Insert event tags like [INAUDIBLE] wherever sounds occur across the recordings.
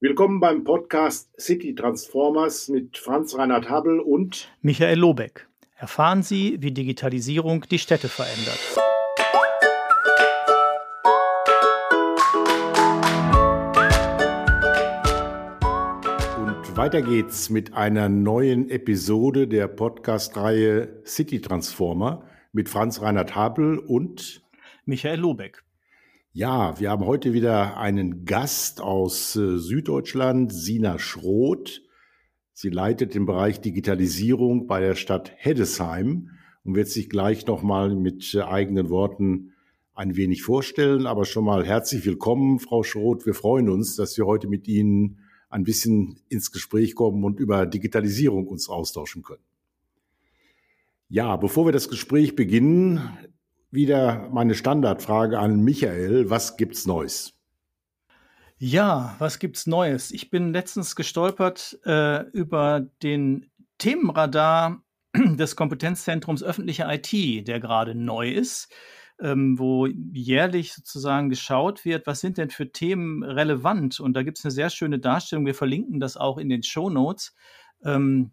Willkommen beim Podcast City Transformers mit Franz Reinhard Habel und Michael Lobeck. Erfahren Sie, wie Digitalisierung die Städte verändert. Und weiter geht's mit einer neuen Episode der Podcast-Reihe City Transformer mit Franz Reinhard Habel und Michael Lobeck. Ja, wir haben heute wieder einen Gast aus äh, Süddeutschland, Sina Schroth. Sie leitet den Bereich Digitalisierung bei der Stadt Heddesheim und wird sich gleich nochmal mit äh, eigenen Worten ein wenig vorstellen. Aber schon mal herzlich willkommen, Frau Schroth. Wir freuen uns, dass wir heute mit Ihnen ein bisschen ins Gespräch kommen und über Digitalisierung uns austauschen können. Ja, bevor wir das Gespräch beginnen, wieder meine Standardfrage an Michael. Was gibt's Neues? Ja, was gibt's Neues? Ich bin letztens gestolpert äh, über den Themenradar [CLEARS THROAT] des Kompetenzzentrums öffentliche IT, der gerade neu ist, ähm, wo jährlich sozusagen geschaut wird, was sind denn für Themen relevant. Und da gibt es eine sehr schöne Darstellung. Wir verlinken das auch in den Show Notes. Ähm,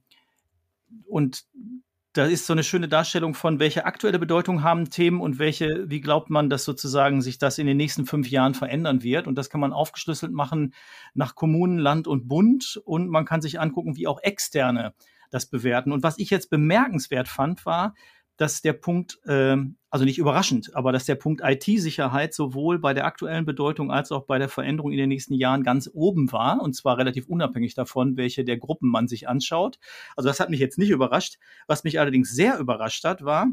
und da ist so eine schöne Darstellung von, welche aktuelle Bedeutung haben Themen und welche, wie glaubt man, dass sozusagen sich das in den nächsten fünf Jahren verändern wird. Und das kann man aufgeschlüsselt machen nach Kommunen, Land und Bund. Und man kann sich angucken, wie auch Externe das bewerten. Und was ich jetzt bemerkenswert fand, war, dass der Punkt, äh, also nicht überraschend, aber dass der Punkt IT-Sicherheit sowohl bei der aktuellen Bedeutung als auch bei der Veränderung in den nächsten Jahren ganz oben war, und zwar relativ unabhängig davon, welche der Gruppen man sich anschaut. Also das hat mich jetzt nicht überrascht. Was mich allerdings sehr überrascht hat, war,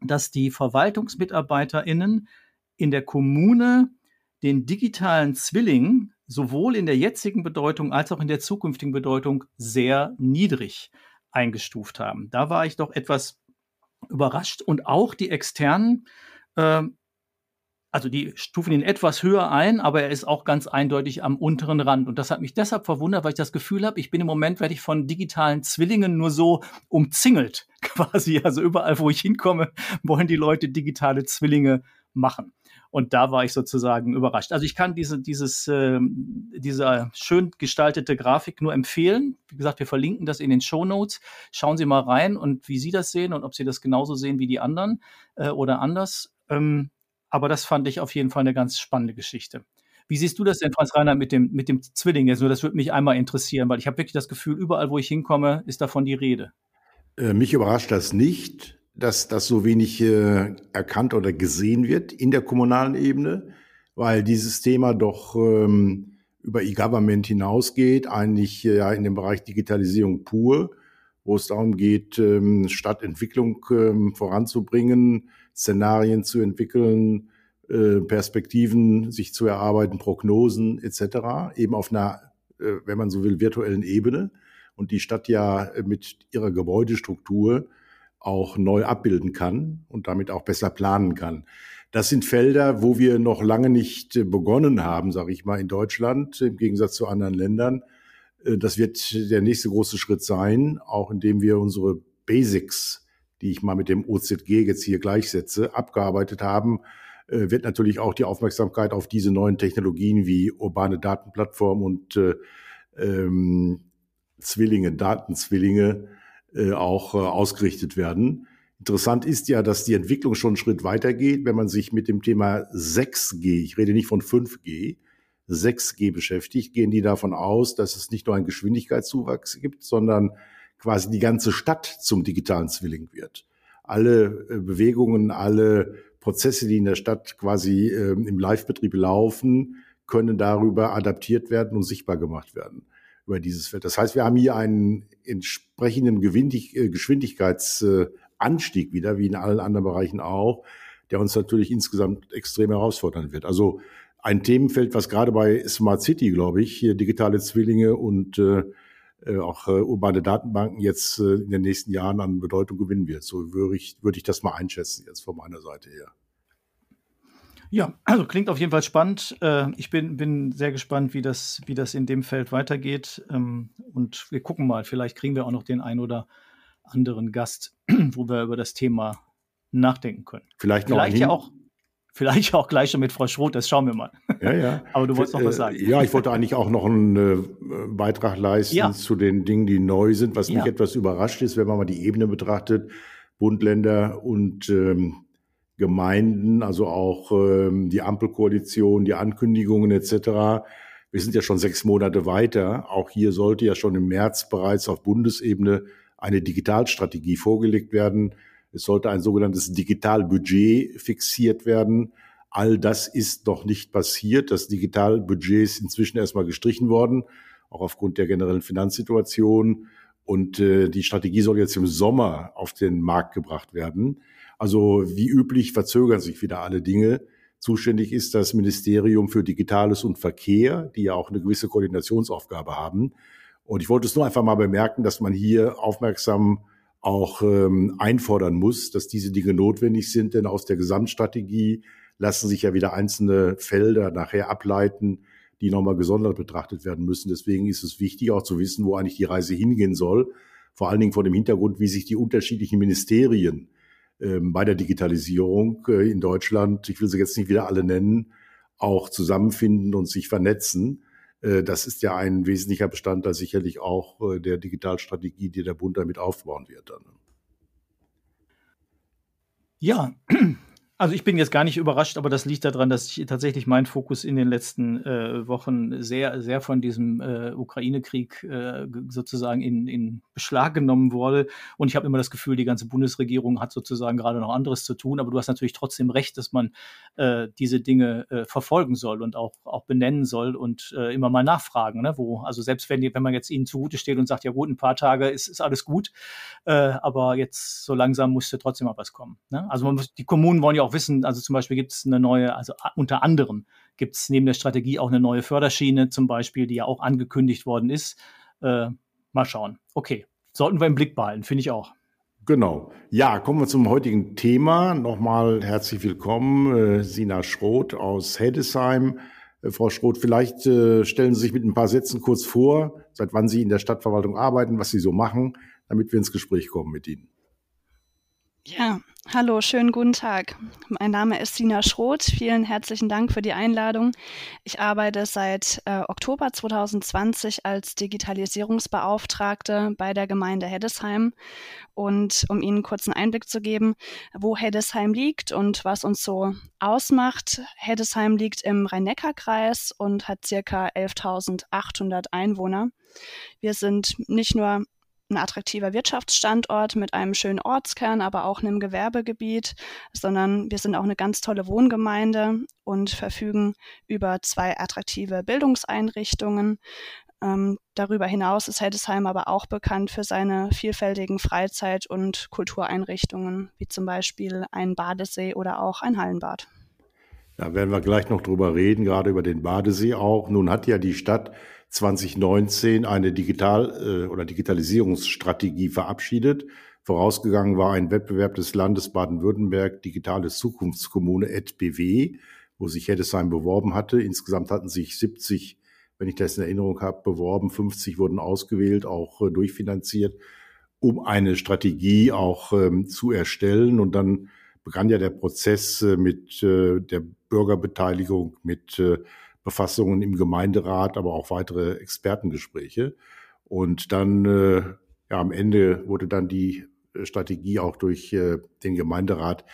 dass die VerwaltungsmitarbeiterInnen in der Kommune den digitalen Zwilling sowohl in der jetzigen Bedeutung als auch in der zukünftigen Bedeutung sehr niedrig eingestuft haben. Da war ich doch etwas überrascht und auch die externen, äh, also die stufen ihn etwas höher ein, aber er ist auch ganz eindeutig am unteren Rand. Und das hat mich deshalb verwundert, weil ich das Gefühl habe, ich bin im Moment, werde ich von digitalen Zwillingen nur so umzingelt, [LAUGHS] quasi. Also überall, wo ich hinkomme, wollen die Leute digitale Zwillinge machen. Und da war ich sozusagen überrascht. Also ich kann diese, dieses, äh, diese schön gestaltete Grafik nur empfehlen. Wie gesagt, wir verlinken das in den Show Notes. Schauen Sie mal rein und wie Sie das sehen und ob Sie das genauso sehen wie die anderen äh, oder anders. Ähm, aber das fand ich auf jeden Fall eine ganz spannende Geschichte. Wie siehst du das denn, Franz Reiner, mit dem, mit dem Zwilling? Jetzt nur, das würde mich einmal interessieren, weil ich habe wirklich das Gefühl, überall, wo ich hinkomme, ist davon die Rede. Äh, mich überrascht das nicht dass das so wenig äh, erkannt oder gesehen wird in der kommunalen Ebene, weil dieses Thema doch ähm, über E-Government hinausgeht, eigentlich äh, ja in dem Bereich Digitalisierung pur, wo es darum geht, ähm, Stadtentwicklung ähm, voranzubringen, Szenarien zu entwickeln, äh, Perspektiven sich zu erarbeiten, Prognosen etc., eben auf einer, äh, wenn man so will, virtuellen Ebene. Und die Stadt ja mit ihrer Gebäudestruktur auch neu abbilden kann und damit auch besser planen kann. Das sind Felder, wo wir noch lange nicht äh, begonnen haben, sage ich mal, in Deutschland, im Gegensatz zu anderen Ländern. Äh, das wird der nächste große Schritt sein, auch indem wir unsere Basics, die ich mal mit dem OZG jetzt hier gleichsetze, abgearbeitet haben, äh, wird natürlich auch die Aufmerksamkeit auf diese neuen Technologien wie urbane Datenplattform und äh, ähm, Zwillinge, Datenzwillinge äh, auch äh, ausgerichtet werden. Interessant ist ja, dass die Entwicklung schon einen Schritt weiter geht, wenn man sich mit dem Thema 6G, ich rede nicht von 5G, 6G beschäftigt, gehen die davon aus, dass es nicht nur einen Geschwindigkeitszuwachs gibt, sondern quasi die ganze Stadt zum digitalen Zwilling wird. Alle äh, Bewegungen, alle Prozesse, die in der Stadt quasi äh, im Live-Betrieb laufen, können darüber adaptiert werden und sichtbar gemacht werden über dieses Feld. Das heißt, wir haben hier einen entsprechenden äh, Geschwindigkeitsanstieg wieder, wie in allen anderen Bereichen auch, der uns natürlich insgesamt extrem herausfordern wird. Also ein Themenfeld, was gerade bei Smart City, glaube ich, hier digitale Zwillinge und äh, äh auch äh, urbane Datenbanken jetzt äh, in den nächsten Jahren an Bedeutung gewinnen wird. So würde ich, würde ich das mal einschätzen jetzt von meiner Seite her. Ja, also klingt auf jeden Fall spannend. Äh, ich bin, bin sehr gespannt, wie das, wie das in dem Feld weitergeht. Ähm, und wir gucken mal, vielleicht kriegen wir auch noch den ein oder anderen Gast, [CLEARS THROAT] wo wir über das Thema nachdenken können. Vielleicht vielleicht ja auch. Vielleicht auch gleich schon mit Frau Schroth, das schauen wir mal. Ja, ja. [LAUGHS] Aber du wolltest noch was sagen. Ja, ich wollte eigentlich auch noch einen äh, Beitrag leisten ja. zu den Dingen, die neu sind. Was ja. mich etwas überrascht ist, wenn man mal die Ebene betrachtet, Bund, Länder und ähm, Gemeinden, also auch ähm, die Ampelkoalition, die Ankündigungen etc. Wir sind ja schon sechs Monate weiter. Auch hier sollte ja schon im März bereits auf Bundesebene eine Digitalstrategie vorgelegt werden es sollte ein sogenanntes Digitalbudget fixiert werden. All das ist noch nicht passiert. Das Digitalbudget ist inzwischen erstmal gestrichen worden, auch aufgrund der generellen Finanzsituation. Und äh, die Strategie soll jetzt im Sommer auf den Markt gebracht werden. Also wie üblich verzögern sich wieder alle Dinge. Zuständig ist das Ministerium für Digitales und Verkehr, die ja auch eine gewisse Koordinationsaufgabe haben. Und ich wollte es nur einfach mal bemerken, dass man hier aufmerksam auch ähm, einfordern muss, dass diese Dinge notwendig sind, denn aus der Gesamtstrategie lassen sich ja wieder einzelne Felder nachher ableiten, die nochmal gesondert betrachtet werden müssen. Deswegen ist es wichtig, auch zu wissen, wo eigentlich die Reise hingehen soll. Vor allen Dingen vor dem Hintergrund, wie sich die unterschiedlichen Ministerien bei der Digitalisierung äh, in Deutschland, ich will sie jetzt nicht wieder alle nennen, auch zusammenfinden und sich vernetzen. Äh, das ist ja ein wesentlicher Bestandteil sicherlich auch äh, der Digitalstrategie, die der Bund damit aufbauen wird. Dann. Ja, [CLEARS THROAT] also ich bin jetzt gar nicht überrascht, aber das liegt daran, dass ich tatsächlich mein Fokus in den letzten äh, Wochen sehr, sehr von diesem äh, Ukraine-Krieg äh, sozusagen in, in Beschlag genommen wurde. Und ich habe immer das Gefühl, die ganze Bundesregierung hat sozusagen gerade noch anderes zu tun. Aber du hast natürlich trotzdem recht, dass man äh, diese Dinge äh, verfolgen soll und auch, auch benennen soll und äh, immer mal nachfragen. Ne? Wo, also selbst wenn, die, wenn man jetzt ihnen zugute steht und sagt, ja gut, ein paar Tage ist, ist alles gut, äh, aber jetzt so langsam musste trotzdem mal was kommen. Ne? Also man muss, die Kommunen wollen ja auch wissen, also zum Beispiel gibt es eine neue, also unter anderem gibt es neben der Strategie auch eine neue Förderschiene zum Beispiel, die ja auch angekündigt worden ist. Äh, mal schauen. Okay, sollten wir im Blick behalten, finde ich auch. Genau. Ja, kommen wir zum heutigen Thema. Nochmal herzlich willkommen, äh, Sina Schroth aus Heddesheim. Äh, Frau Schroth, vielleicht äh, stellen Sie sich mit ein paar Sätzen kurz vor, seit wann Sie in der Stadtverwaltung arbeiten, was Sie so machen, damit wir ins Gespräch kommen mit Ihnen. Ja, hallo, schönen guten Tag. Mein Name ist Sina Schroth. Vielen herzlichen Dank für die Einladung. Ich arbeite seit äh, Oktober 2020 als Digitalisierungsbeauftragte bei der Gemeinde Heddesheim. Und um Ihnen kurz einen Einblick zu geben, wo Heddesheim liegt und was uns so ausmacht. Heddesheim liegt im Rhein-Neckar-Kreis und hat circa 11.800 Einwohner. Wir sind nicht nur ein attraktiver Wirtschaftsstandort mit einem schönen Ortskern, aber auch einem Gewerbegebiet, sondern wir sind auch eine ganz tolle Wohngemeinde und verfügen über zwei attraktive Bildungseinrichtungen. Ähm, darüber hinaus ist Heddesheim aber auch bekannt für seine vielfältigen Freizeit- und Kultureinrichtungen, wie zum Beispiel ein Badesee oder auch ein Hallenbad. Da werden wir gleich noch drüber reden, gerade über den Badesee auch. Nun hat ja die Stadt 2019 eine Digital- äh, oder Digitalisierungsstrategie verabschiedet. Vorausgegangen war ein Wettbewerb des Landes Baden-Württemberg Digitale Zukunftskommune EdBW, wo sich Heddesheim beworben hatte. Insgesamt hatten sich 70, wenn ich das in Erinnerung habe, beworben. 50 wurden ausgewählt, auch äh, durchfinanziert, um eine Strategie auch ähm, zu erstellen. Und dann begann ja der Prozess äh, mit äh, der Bürgerbeteiligung, mit äh, Befassungen im Gemeinderat, aber auch weitere Expertengespräche. Und dann äh, ja, am Ende wurde dann die äh, Strategie auch durch äh, den Gemeinderat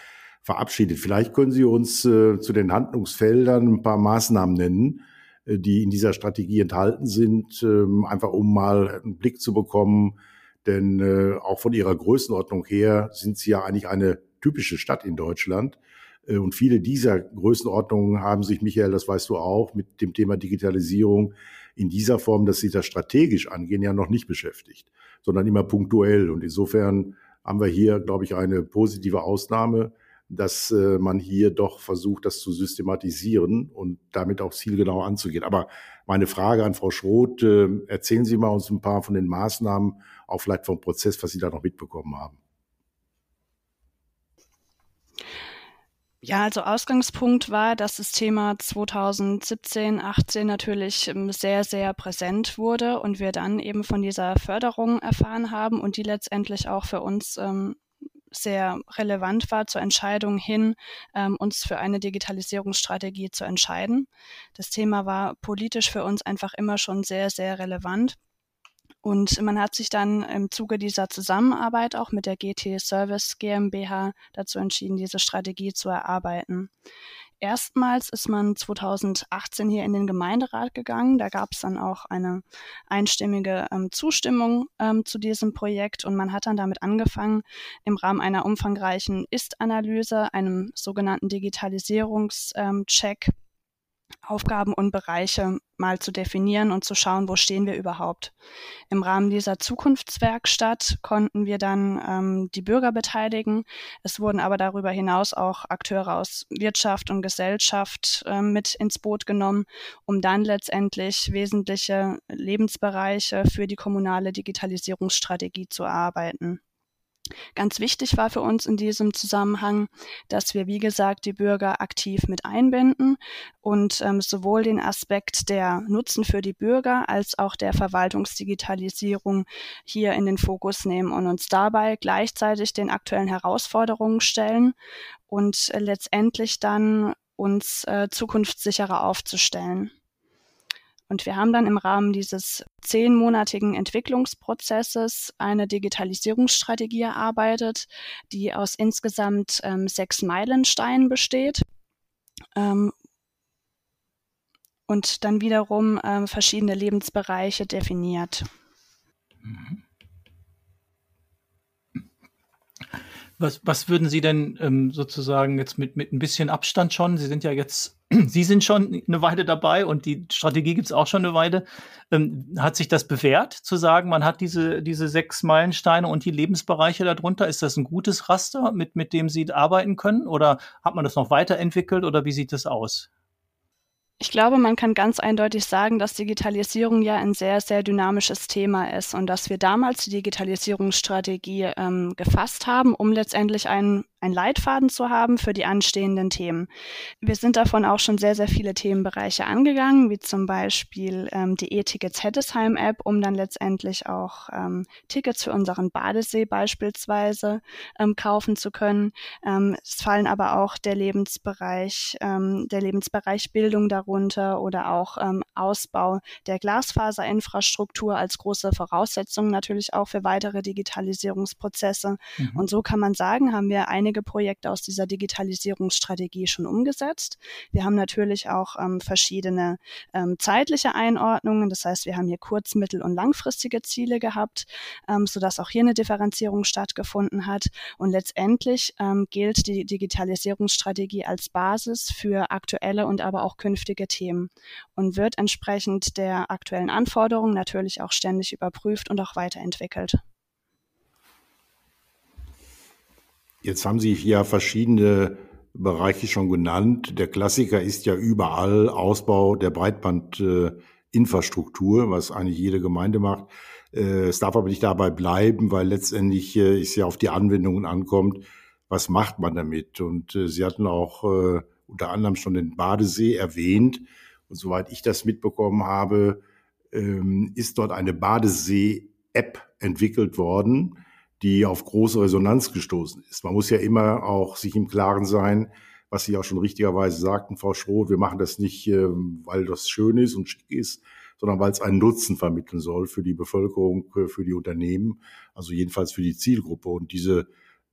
verabschiedet. Vielleicht können Sie uns äh, zu den Handlungsfeldern ein paar Maßnahmen nennen, äh, die in dieser Strategie enthalten sind, äh, einfach um mal einen Blick zu bekommen. Denn äh, auch von Ihrer Größenordnung her sind Sie ja eigentlich eine typische Stadt in Deutschland. Äh, und viele dieser Größenordnungen haben sich, Michael, das weißt du auch, mit dem Thema Digitalisierung in dieser Form, dass sie das strategisch angehen, ja noch nicht beschäftigt, sondern immer punktuell. Und insofern haben wir hier, glaube ich, eine positive Ausnahme, dass äh, man hier doch versucht, das zu systematisieren und damit auch zielgenau anzugehen. Aber meine Frage an Frau Schroth, äh, erzählen Sie mal uns ein paar von den Maßnahmen, auch vielleicht vom Prozess, was Sie da noch mitbekommen haben. Ja, also Ausgangspunkt war, dass das Thema 2017, 18 natürlich ähm, sehr, sehr präsent wurde und wir dann eben von dieser Förderung erfahren haben und die letztendlich auch für uns ähm, sehr relevant war zur Entscheidung hin, ähm, uns für eine Digitalisierungsstrategie zu entscheiden. Das Thema war politisch für uns einfach immer schon sehr, sehr relevant. Und man hat sich dann im Zuge dieser Zusammenarbeit auch mit der GT Service GmbH dazu entschieden, diese Strategie zu erarbeiten. Erstmals ist man 2018 hier in den Gemeinderat gegangen. Da gab es dann auch eine einstimmige ähm, Zustimmung ähm, zu diesem Projekt und man hat dann damit angefangen, im Rahmen einer umfangreichen Ist-Analyse, einem sogenannten Digitalisierungscheck, ähm, Aufgaben und Bereiche mal zu definieren und zu schauen, wo stehen wir überhaupt. Im Rahmen dieser Zukunftswerkstatt konnten wir dann ähm, die Bürger beteiligen. Es wurden aber darüber hinaus auch Akteure aus Wirtschaft und Gesellschaft äh, mit ins Boot genommen, um dann letztendlich wesentliche Lebensbereiche für die kommunale Digitalisierungsstrategie zu erarbeiten. Ganz wichtig war für uns in diesem Zusammenhang, dass wir, wie gesagt, die Bürger aktiv mit einbinden und ähm, sowohl den Aspekt der Nutzen für die Bürger als auch der Verwaltungsdigitalisierung hier in den Fokus nehmen und uns dabei gleichzeitig den aktuellen Herausforderungen stellen und äh, letztendlich dann uns äh, zukunftssicherer aufzustellen. Und wir haben dann im Rahmen dieses zehnmonatigen Entwicklungsprozesses eine Digitalisierungsstrategie erarbeitet, die aus insgesamt ähm, sechs Meilensteinen besteht. Ähm, und dann wiederum ähm, verschiedene Lebensbereiche definiert. Mhm. Was, was würden Sie denn ähm, sozusagen jetzt mit, mit ein bisschen Abstand schon? Sie sind ja jetzt, [CLEARS THROAT] Sie sind schon eine Weile dabei und die Strategie gibt es auch schon eine Weile. Ähm, hat sich das bewährt, zu sagen, man hat diese, diese sechs Meilensteine und die Lebensbereiche darunter? Ist das ein gutes Raster, mit, mit dem Sie arbeiten können? Oder hat man das noch weiterentwickelt oder wie sieht das aus? Ich glaube, man kann ganz eindeutig sagen, dass Digitalisierung ja ein sehr, sehr dynamisches Thema ist und dass wir damals die Digitalisierungsstrategie ähm, gefasst haben, um letztendlich einen einen Leitfaden zu haben für die anstehenden Themen. Wir sind davon auch schon sehr, sehr viele Themenbereiche angegangen, wie zum Beispiel ähm, die E-Tickets Heddesheim App, um dann letztendlich auch ähm, Tickets für unseren Badesee beispielsweise ähm, kaufen zu können. Ähm, es fallen aber auch der Lebensbereich, ähm, der Lebensbereich Bildung darunter oder auch ähm, Ausbau der Glasfaserinfrastruktur als große Voraussetzung natürlich auch für weitere Digitalisierungsprozesse. Mhm. Und so kann man sagen, haben wir einige Projekte aus dieser Digitalisierungsstrategie schon umgesetzt. Wir haben natürlich auch ähm, verschiedene ähm, zeitliche Einordnungen. Das heißt, wir haben hier kurz-, mittel- und langfristige Ziele gehabt, ähm, sodass auch hier eine Differenzierung stattgefunden hat. Und letztendlich ähm, gilt die Digitalisierungsstrategie als Basis für aktuelle und aber auch künftige Themen und wird entsprechend der aktuellen Anforderungen natürlich auch ständig überprüft und auch weiterentwickelt. Jetzt haben Sie ja verschiedene Bereiche schon genannt. Der Klassiker ist ja überall Ausbau der Breitbandinfrastruktur, was eigentlich jede Gemeinde macht. Äh, es darf aber nicht dabei bleiben, weil letztendlich äh, es ja auf die Anwendungen ankommt. Was macht man damit? Und äh, Sie hatten auch unter anderem schon den Badesee erwähnt. Und soweit ich das mitbekommen habe, ähm, ist dort eine Badesee-App entwickelt worden die auf große Resonanz gestoßen ist. Man muss ja immer auch sich im Klaren sein, was Sie auch schon richtigerweise sagten, Frau Schroth, wir machen das nicht, ähm, weil das schön ist und schick ist, sondern weil es einen Nutzen vermitteln soll für die Bevölkerung, äh, für die Unternehmen, also jedenfalls für die Zielgruppe. Und diese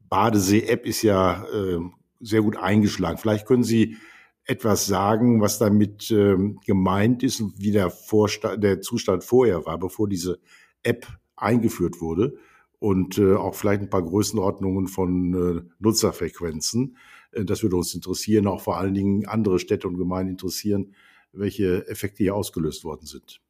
Badesee-App ist ja ähm, sehr gut eingeschlagen. Vielleicht können Sie etwas sagen, was damit ähm, gemeint ist und wie der, Vorstand, der Zustand vorher war, bevor diese App eingeführt wurde und äh, auch vielleicht ein paar Größenordnungen von äh, Nutzerfrequenzen. Äh, das würde uns interessieren, auch vor allen Dingen andere Städte und Gemeinden interessieren, welche Effekte hier ausgelöst worden sind.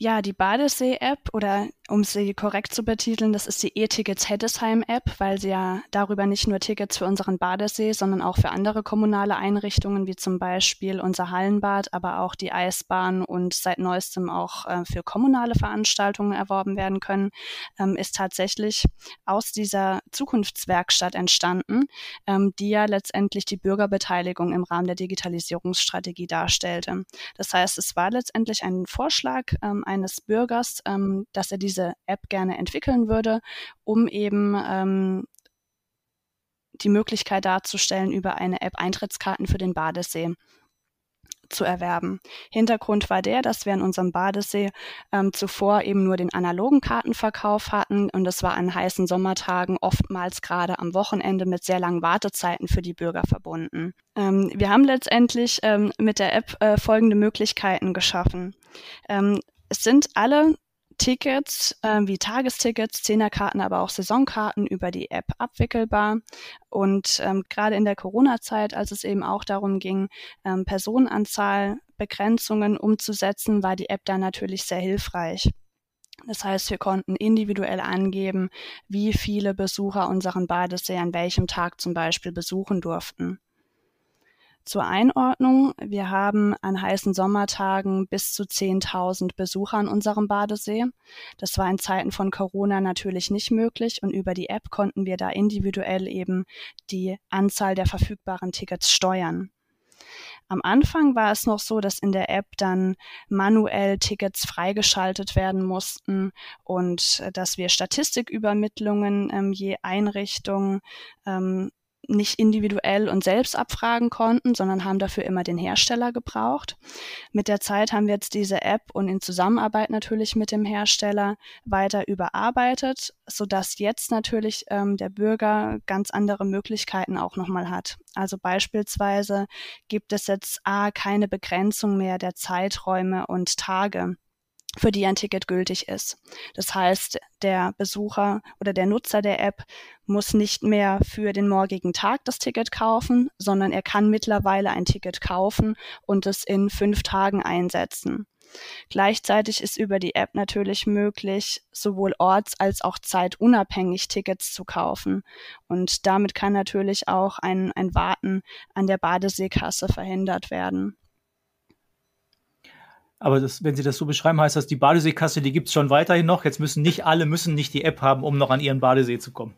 Ja, die Badesee-App oder um sie korrekt zu betiteln, das ist die E-Tickets Heddesheim-App, weil sie ja darüber nicht nur Tickets für unseren Badesee, sondern auch für andere kommunale Einrichtungen, wie zum Beispiel unser Hallenbad, aber auch die Eisbahn und seit neuestem auch äh, für kommunale Veranstaltungen erworben werden können, ähm, ist tatsächlich aus dieser Zukunftswerkstatt entstanden, ähm, die ja letztendlich die Bürgerbeteiligung im Rahmen der Digitalisierungsstrategie darstellte. Das heißt, es war letztendlich ein Vorschlag ähm, eines Bürgers, ähm, dass er diese diese App gerne entwickeln würde, um eben ähm, die Möglichkeit darzustellen, über eine App Eintrittskarten für den Badesee zu erwerben. Hintergrund war der, dass wir in unserem Badesee ähm, zuvor eben nur den analogen Kartenverkauf hatten und es war an heißen Sommertagen oftmals gerade am Wochenende mit sehr langen Wartezeiten für die Bürger verbunden. Ähm, wir haben letztendlich ähm, mit der App äh, folgende Möglichkeiten geschaffen. Ähm, es sind alle Tickets äh, wie Tagestickets, Zehnerkarten, aber auch Saisonkarten über die App abwickelbar. Und ähm, gerade in der Corona-Zeit, als es eben auch darum ging, ähm, Personenanzahlbegrenzungen umzusetzen, war die App da natürlich sehr hilfreich. Das heißt, wir konnten individuell angeben, wie viele Besucher unseren Badesee an welchem Tag zum Beispiel besuchen durften. Zur Einordnung, wir haben an heißen Sommertagen bis zu 10.000 Besucher an unserem Badesee. Das war in Zeiten von Corona natürlich nicht möglich und über die App konnten wir da individuell eben die Anzahl der verfügbaren Tickets steuern. Am Anfang war es noch so, dass in der App dann manuell Tickets freigeschaltet werden mussten und äh, dass wir Statistikübermittlungen ähm, je Einrichtung ähm, nicht individuell und selbst abfragen konnten, sondern haben dafür immer den Hersteller gebraucht. Mit der Zeit haben wir jetzt diese App und in Zusammenarbeit natürlich mit dem Hersteller weiter überarbeitet, sodass jetzt natürlich ähm, der Bürger ganz andere Möglichkeiten auch nochmal hat. Also beispielsweise gibt es jetzt A, keine Begrenzung mehr der Zeiträume und Tage für die ein Ticket gültig ist. Das heißt, der Besucher oder der Nutzer der App muss nicht mehr für den morgigen Tag das Ticket kaufen, sondern er kann mittlerweile ein Ticket kaufen und es in fünf Tagen einsetzen. Gleichzeitig ist über die App natürlich möglich, sowohl orts- als auch zeitunabhängig Tickets zu kaufen. Und damit kann natürlich auch ein, ein Warten an der Badeseekasse verhindert werden. Aber das, wenn Sie das so beschreiben, heißt das, die Badeseekasse, die gibt es schon weiterhin noch. Jetzt müssen nicht alle müssen nicht die App haben, um noch an ihren Badesee zu kommen.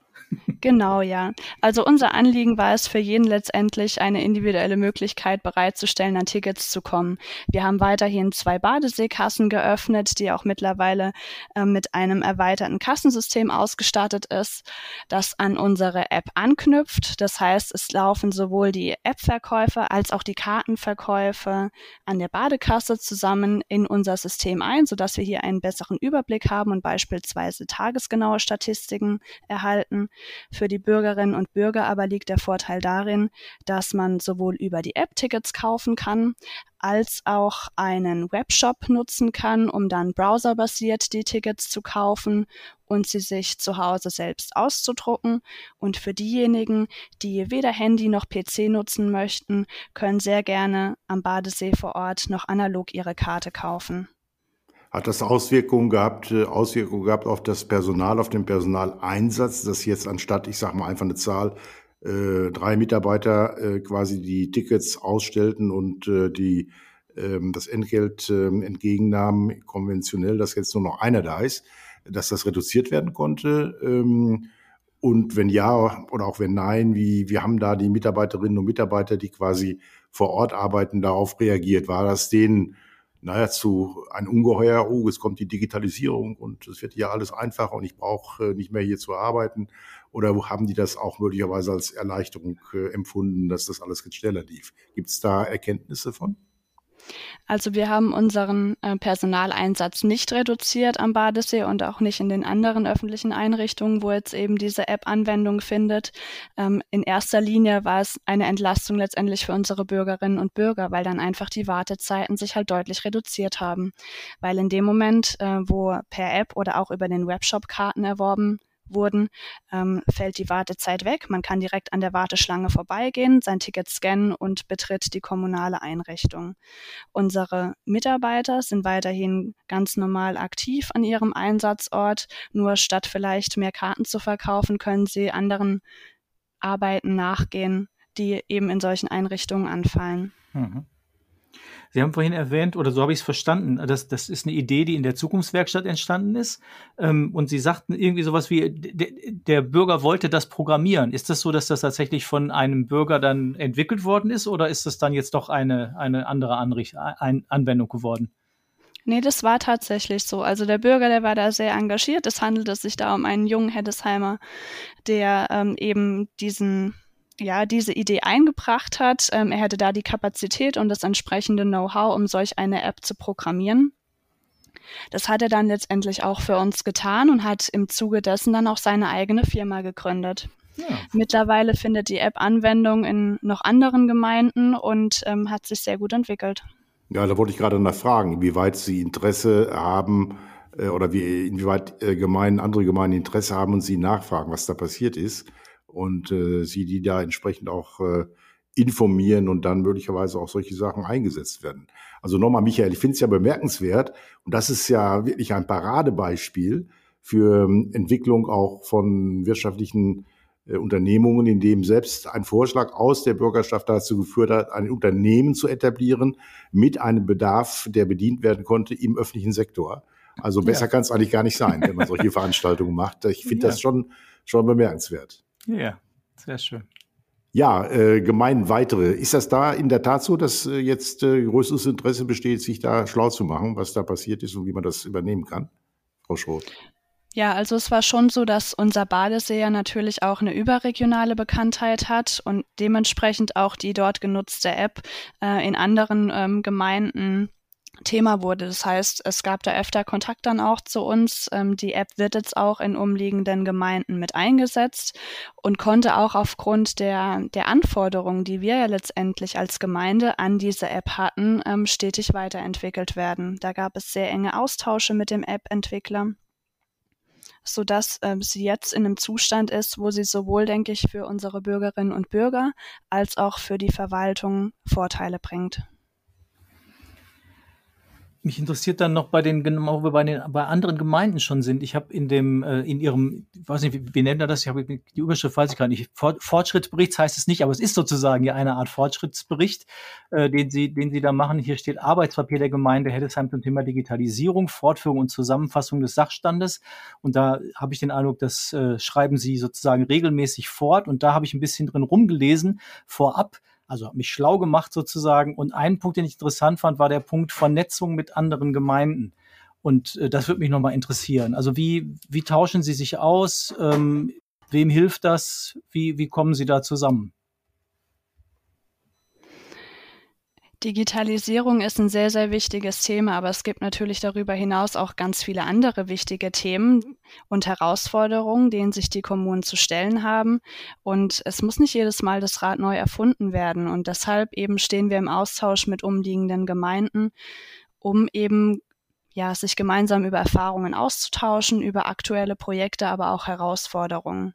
Genau, ja. Also unser Anliegen war es für jeden letztendlich eine individuelle Möglichkeit bereitzustellen, an Tickets zu kommen. Wir haben weiterhin zwei Badeseekassen geöffnet, die auch mittlerweile äh, mit einem erweiterten Kassensystem ausgestattet ist, das an unsere App anknüpft. Das heißt, es laufen sowohl die App-Verkäufe als auch die Kartenverkäufe an der Badekasse zusammen in unser System ein, sodass wir hier einen besseren Überblick haben und beispielsweise tagesgenaue Statistiken erhalten. Für die Bürgerinnen und Bürger aber liegt der Vorteil darin, dass man sowohl über die App Tickets kaufen kann, als auch einen Webshop nutzen kann, um dann browserbasiert die Tickets zu kaufen und sie sich zu Hause selbst auszudrucken. Und für diejenigen, die weder Handy noch PC nutzen möchten, können sehr gerne am Badesee vor Ort noch analog ihre Karte kaufen. Hat das Auswirkungen gehabt, äh, Auswirkungen gehabt auf das Personal, auf den Personaleinsatz, dass jetzt anstatt, ich sage mal einfach eine Zahl, äh, drei Mitarbeiter äh, quasi die Tickets ausstellten und äh, die ähm, das Entgelt ähm, entgegennahmen, konventionell, dass jetzt nur noch einer da ist, dass das reduziert werden konnte? Ähm, und wenn ja oder auch wenn nein, wie, wie haben da die Mitarbeiterinnen und Mitarbeiter, die quasi vor Ort arbeiten, darauf reagiert? War das denen naja, zu ein Ungeheuer, oh, es kommt die Digitalisierung und es wird ja alles einfacher und ich brauche äh, nicht mehr hier zu arbeiten? Oder haben die das auch möglicherweise als Erleichterung äh, empfunden, dass das alles schneller lief? Gibt es da Erkenntnisse von? Also wir haben unseren äh, Personaleinsatz nicht reduziert am Badesee und auch nicht in den anderen öffentlichen Einrichtungen, wo jetzt eben diese App Anwendung findet. Ähm, in erster Linie war es eine Entlastung letztendlich für unsere Bürgerinnen und Bürger, weil dann einfach die Wartezeiten sich halt deutlich reduziert haben. Weil in dem Moment, äh, wo per App oder auch über den Webshop Karten erworben wurden, ähm, fällt die Wartezeit weg. Man kann direkt an der Warteschlange vorbeigehen, sein Ticket scannen und betritt die kommunale Einrichtung. Unsere Mitarbeiter sind weiterhin ganz normal aktiv an ihrem Einsatzort, nur statt vielleicht mehr Karten zu verkaufen, können sie anderen Arbeiten nachgehen, die eben in solchen Einrichtungen anfallen. Mhm. Sie haben vorhin erwähnt, oder so habe ich es verstanden, dass das ist eine Idee, die in der Zukunftswerkstatt entstanden ist. Ähm, und Sie sagten irgendwie sowas wie, der Bürger wollte das programmieren. Ist das so, dass das tatsächlich von einem Bürger dann entwickelt worden ist oder ist das dann jetzt doch eine, eine andere Anricht, ein, Anwendung geworden? Nee, das war tatsächlich so. Also der Bürger, der war da sehr engagiert. Es handelte sich da um einen jungen Heddesheimer, der ähm, eben diesen ja, diese Idee eingebracht hat. Ähm, er hätte da die Kapazität und das entsprechende Know-how, um solch eine App zu programmieren. Das hat er dann letztendlich auch für uns getan und hat im Zuge dessen dann auch seine eigene Firma gegründet. Ja. Mittlerweile findet die App Anwendung in noch anderen Gemeinden und ähm, hat sich sehr gut entwickelt. Ja, da wollte ich gerade nachfragen, inwieweit Sie Interesse haben äh, oder wie, inwieweit äh, Gemeinden, andere Gemeinden Interesse haben und Sie nachfragen, was da passiert ist und äh, Sie die da entsprechend auch äh, informieren und dann möglicherweise auch solche Sachen eingesetzt werden. Also nochmal, Michael, ich finde es ja bemerkenswert und das ist ja wirklich ein Paradebeispiel für ähm, Entwicklung auch von wirtschaftlichen äh, Unternehmungen, in dem selbst ein Vorschlag aus der Bürgerschaft dazu geführt hat, ein Unternehmen zu etablieren mit einem Bedarf, der bedient werden konnte im öffentlichen Sektor. Also besser ja. kann es eigentlich gar nicht sein, wenn man solche [LAUGHS] Veranstaltungen macht. Ich finde ja. das schon, schon bemerkenswert. Ja, sehr schön. Ja, äh, gemein weitere. Ist das da in der Tat so, dass äh, jetzt äh, größtes Interesse besteht, sich da schlau zu machen, was da passiert ist und wie man das übernehmen kann? Frau Schroth. Ja, also es war schon so, dass unser Badesee ja natürlich auch eine überregionale Bekanntheit hat und dementsprechend auch die dort genutzte App äh, in anderen ähm, Gemeinden Thema wurde. Das heißt, es gab da öfter Kontakt dann auch zu uns. Ähm, die App wird jetzt auch in umliegenden Gemeinden mit eingesetzt und konnte auch aufgrund der, der Anforderungen, die wir ja letztendlich als Gemeinde an diese App hatten, ähm, stetig weiterentwickelt werden. Da gab es sehr enge Austausche mit dem App-Entwickler sodass ähm, sie jetzt in einem Zustand ist, wo sie sowohl, denke ich, für unsere Bürgerinnen und Bürger als auch für die Verwaltung Vorteile bringt. Mich interessiert dann noch bei den, genau, wo wir bei den, bei anderen Gemeinden schon sind. Ich habe in dem, äh, in ihrem, weiß nicht, wie, wie nennt er das? Ich habe die Überschrift weiß ich gar nicht. Fortschrittsbericht heißt es nicht, aber es ist sozusagen ja eine Art Fortschrittsbericht, äh, den Sie, den Sie da machen. Hier steht Arbeitspapier der Gemeinde Heddesheim zum Thema Digitalisierung, Fortführung und Zusammenfassung des Sachstandes. Und da habe ich den Eindruck, das äh, schreiben Sie sozusagen regelmäßig fort. Und da habe ich ein bisschen drin rumgelesen vorab also habe mich schlau gemacht sozusagen. Und ein Punkt, den ich interessant fand, war der Punkt Vernetzung mit anderen Gemeinden. Und äh, das würde mich nochmal interessieren. Also wie, wie tauschen Sie sich aus? Ähm, wem hilft das? Wie, wie kommen Sie da zusammen? Digitalisierung ist ein sehr, sehr wichtiges Thema, aber es gibt natürlich darüber hinaus auch ganz viele andere wichtige Themen und Herausforderungen, denen sich die Kommunen zu stellen haben. Und es muss nicht jedes Mal das Rad neu erfunden werden. Und deshalb eben stehen wir im Austausch mit umliegenden Gemeinden, um eben ja, sich gemeinsam über Erfahrungen auszutauschen, über aktuelle Projekte, aber auch Herausforderungen.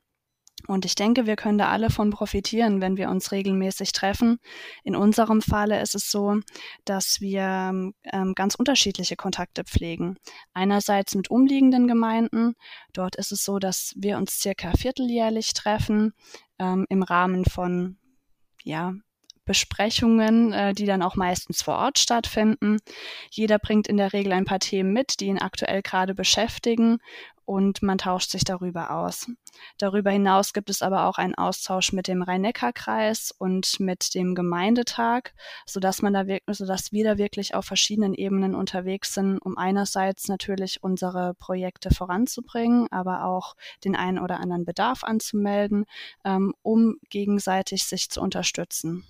Und ich denke, wir können da alle von profitieren, wenn wir uns regelmäßig treffen. In unserem Falle ist es so, dass wir ähm, ganz unterschiedliche Kontakte pflegen. Einerseits mit umliegenden Gemeinden. Dort ist es so, dass wir uns circa vierteljährlich treffen ähm, im Rahmen von ja, Besprechungen, äh, die dann auch meistens vor Ort stattfinden. Jeder bringt in der Regel ein paar Themen mit, die ihn aktuell gerade beschäftigen und man tauscht sich darüber aus. Darüber hinaus gibt es aber auch einen Austausch mit dem Rhein-Neckar-Kreis und mit dem Gemeindetag, sodass man da wirklich, sodass wir da wirklich auf verschiedenen Ebenen unterwegs sind, um einerseits natürlich unsere Projekte voranzubringen, aber auch den einen oder anderen Bedarf anzumelden, ähm, um gegenseitig sich zu unterstützen.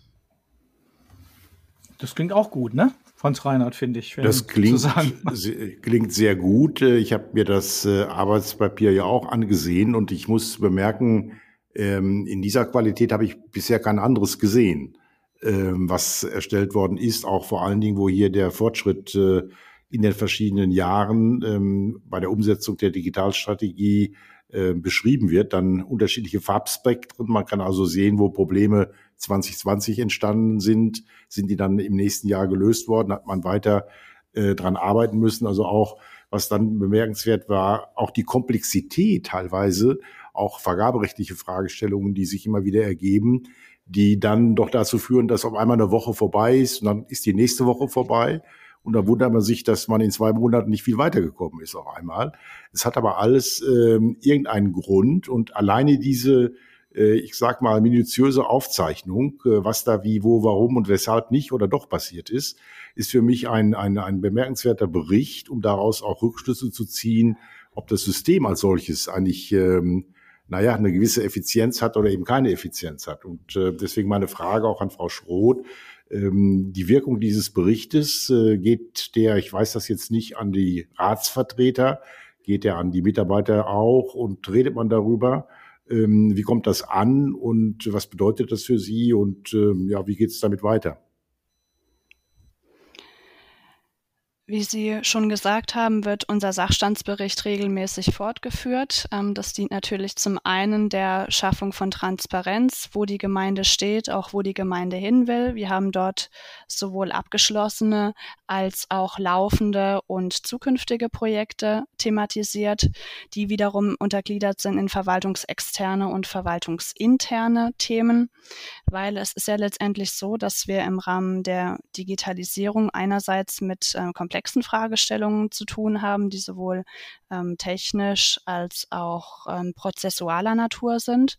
Das klingt auch gut, ne? Franz Reinhardt, finde ich. Das klingt, klingt sehr gut. Ich habe mir das äh, Arbeitspapier ja auch angesehen und ich muss bemerken, ähm, in dieser Qualität habe ich bisher kein anderes gesehen, ähm, was erstellt worden ist, auch vor allen Dingen, wo hier der Fortschritt äh, in den verschiedenen Jahren ähm, bei der Umsetzung der Digitalstrategie äh, beschrieben wird, dann unterschiedliche Farbspektren. Man kann also sehen, wo Probleme 2020 entstanden sind, sind die dann im nächsten Jahr gelöst worden, hat man weiter äh, dran arbeiten müssen. Also auch, was dann bemerkenswert war, auch die Komplexität teilweise, auch vergaberechtliche Fragestellungen, die sich immer wieder ergeben, die dann doch dazu führen, dass auf einmal eine Woche vorbei ist und dann ist die nächste Woche vorbei. Und da wundert man sich, dass man in zwei Monaten nicht viel weitergekommen ist auf einmal. Es hat aber alles ähm, irgendeinen Grund und alleine diese äh, ich sag mal, minutiöse Aufzeichnung, äh, was da wie, wo, warum und weshalb nicht oder doch passiert ist, ist für mich ein, ein, ein bemerkenswerter Bericht, um daraus auch Rückschlüsse zu ziehen, ob das System als solches eigentlich, ähm, naja, eine gewisse Effizienz hat oder eben keine Effizienz hat. Und äh, deswegen meine Frage auch an Frau Schroth. Ähm, die Wirkung dieses Berichtes äh, geht der, ich weiß das jetzt nicht, an die Ratsvertreter, geht der an die Mitarbeiter auch und redet man darüber? Ähm, wie kommt das an und was bedeutet das für Sie und ähm, ja, wie geht es damit weiter? Wie Sie schon gesagt haben, wird unser Sachstandsbericht regelmäßig fortgeführt. Ähm, das dient natürlich zum einen der Schaffung von Transparenz, wo die Gemeinde steht, auch wo die Gemeinde hin will. Wir haben dort sowohl abgeschlossene als auch laufende und zukünftige Projekte thematisiert, die wiederum untergliedert sind in verwaltungsexterne und verwaltungsinterne Themen, weil es ist ja letztendlich so, dass wir im Rahmen der Digitalisierung einerseits mit äh, Fragestellungen zu tun haben, die sowohl ähm, technisch als auch ähm, prozessualer Natur sind.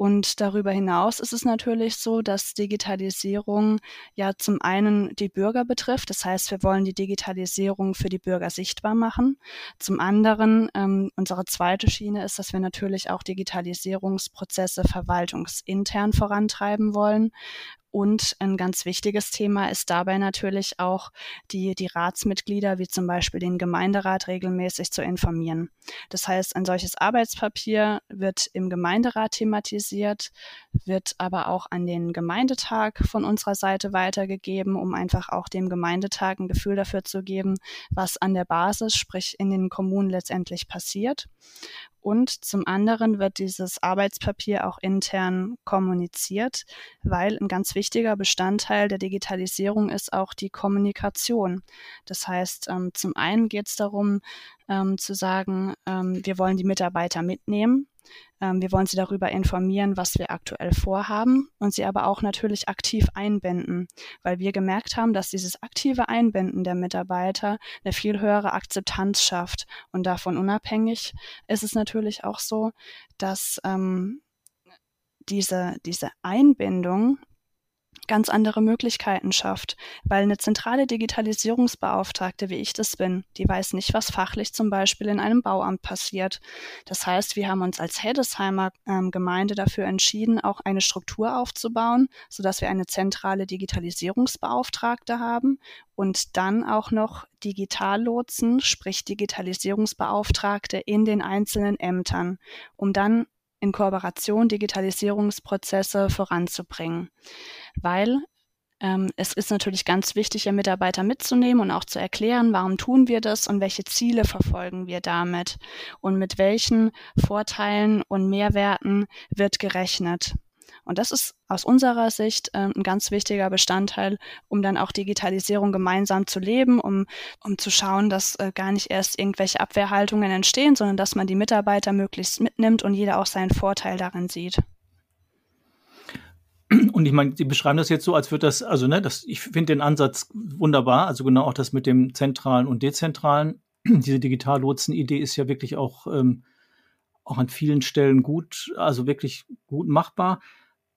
Und darüber hinaus ist es natürlich so, dass Digitalisierung ja zum einen die Bürger betrifft. Das heißt, wir wollen die Digitalisierung für die Bürger sichtbar machen. Zum anderen, ähm, unsere zweite Schiene ist, dass wir natürlich auch Digitalisierungsprozesse verwaltungsintern vorantreiben wollen. Und ein ganz wichtiges Thema ist dabei natürlich auch, die, die Ratsmitglieder, wie zum Beispiel den Gemeinderat, regelmäßig zu informieren. Das heißt, ein solches Arbeitspapier wird im Gemeinderat thematisiert, wird aber auch an den Gemeindetag von unserer Seite weitergegeben, um einfach auch dem Gemeindetag ein Gefühl dafür zu geben, was an der Basis, sprich in den Kommunen letztendlich passiert. Und zum anderen wird dieses Arbeitspapier auch intern kommuniziert, weil ein ganz wichtiger Bestandteil der Digitalisierung ist auch die Kommunikation. Das heißt, ähm, zum einen geht es darum, ähm, zu sagen, ähm, wir wollen die Mitarbeiter mitnehmen. Ähm, wir wollen sie darüber informieren, was wir aktuell vorhaben und sie aber auch natürlich aktiv einbinden, weil wir gemerkt haben, dass dieses aktive Einbinden der Mitarbeiter eine viel höhere Akzeptanz schafft. Und davon unabhängig ist es natürlich auch so, dass ähm, diese, diese Einbindung ganz andere Möglichkeiten schafft, weil eine zentrale Digitalisierungsbeauftragte, wie ich das bin, die weiß nicht, was fachlich zum Beispiel in einem Bauamt passiert. Das heißt, wir haben uns als Heddesheimer ähm, Gemeinde dafür entschieden, auch eine Struktur aufzubauen, sodass wir eine zentrale Digitalisierungsbeauftragte haben und dann auch noch Digitallotsen, sprich Digitalisierungsbeauftragte in den einzelnen Ämtern, um dann in Kooperation Digitalisierungsprozesse voranzubringen. Weil ähm, es ist natürlich ganz wichtig, ja Mitarbeiter mitzunehmen und auch zu erklären, warum tun wir das und welche Ziele verfolgen wir damit und mit welchen Vorteilen und Mehrwerten wird gerechnet. Und das ist aus unserer Sicht äh, ein ganz wichtiger Bestandteil, um dann auch Digitalisierung gemeinsam zu leben, um, um zu schauen, dass äh, gar nicht erst irgendwelche Abwehrhaltungen entstehen, sondern dass man die Mitarbeiter möglichst mitnimmt und jeder auch seinen Vorteil darin sieht. Und ich meine, Sie beschreiben das jetzt so, als würde das, also ne, das, ich finde den Ansatz wunderbar, also genau auch das mit dem zentralen und dezentralen. [CLEARS THROAT] Diese Digitallotsen-Idee ist ja wirklich auch, ähm, auch an vielen Stellen gut, also wirklich gut machbar.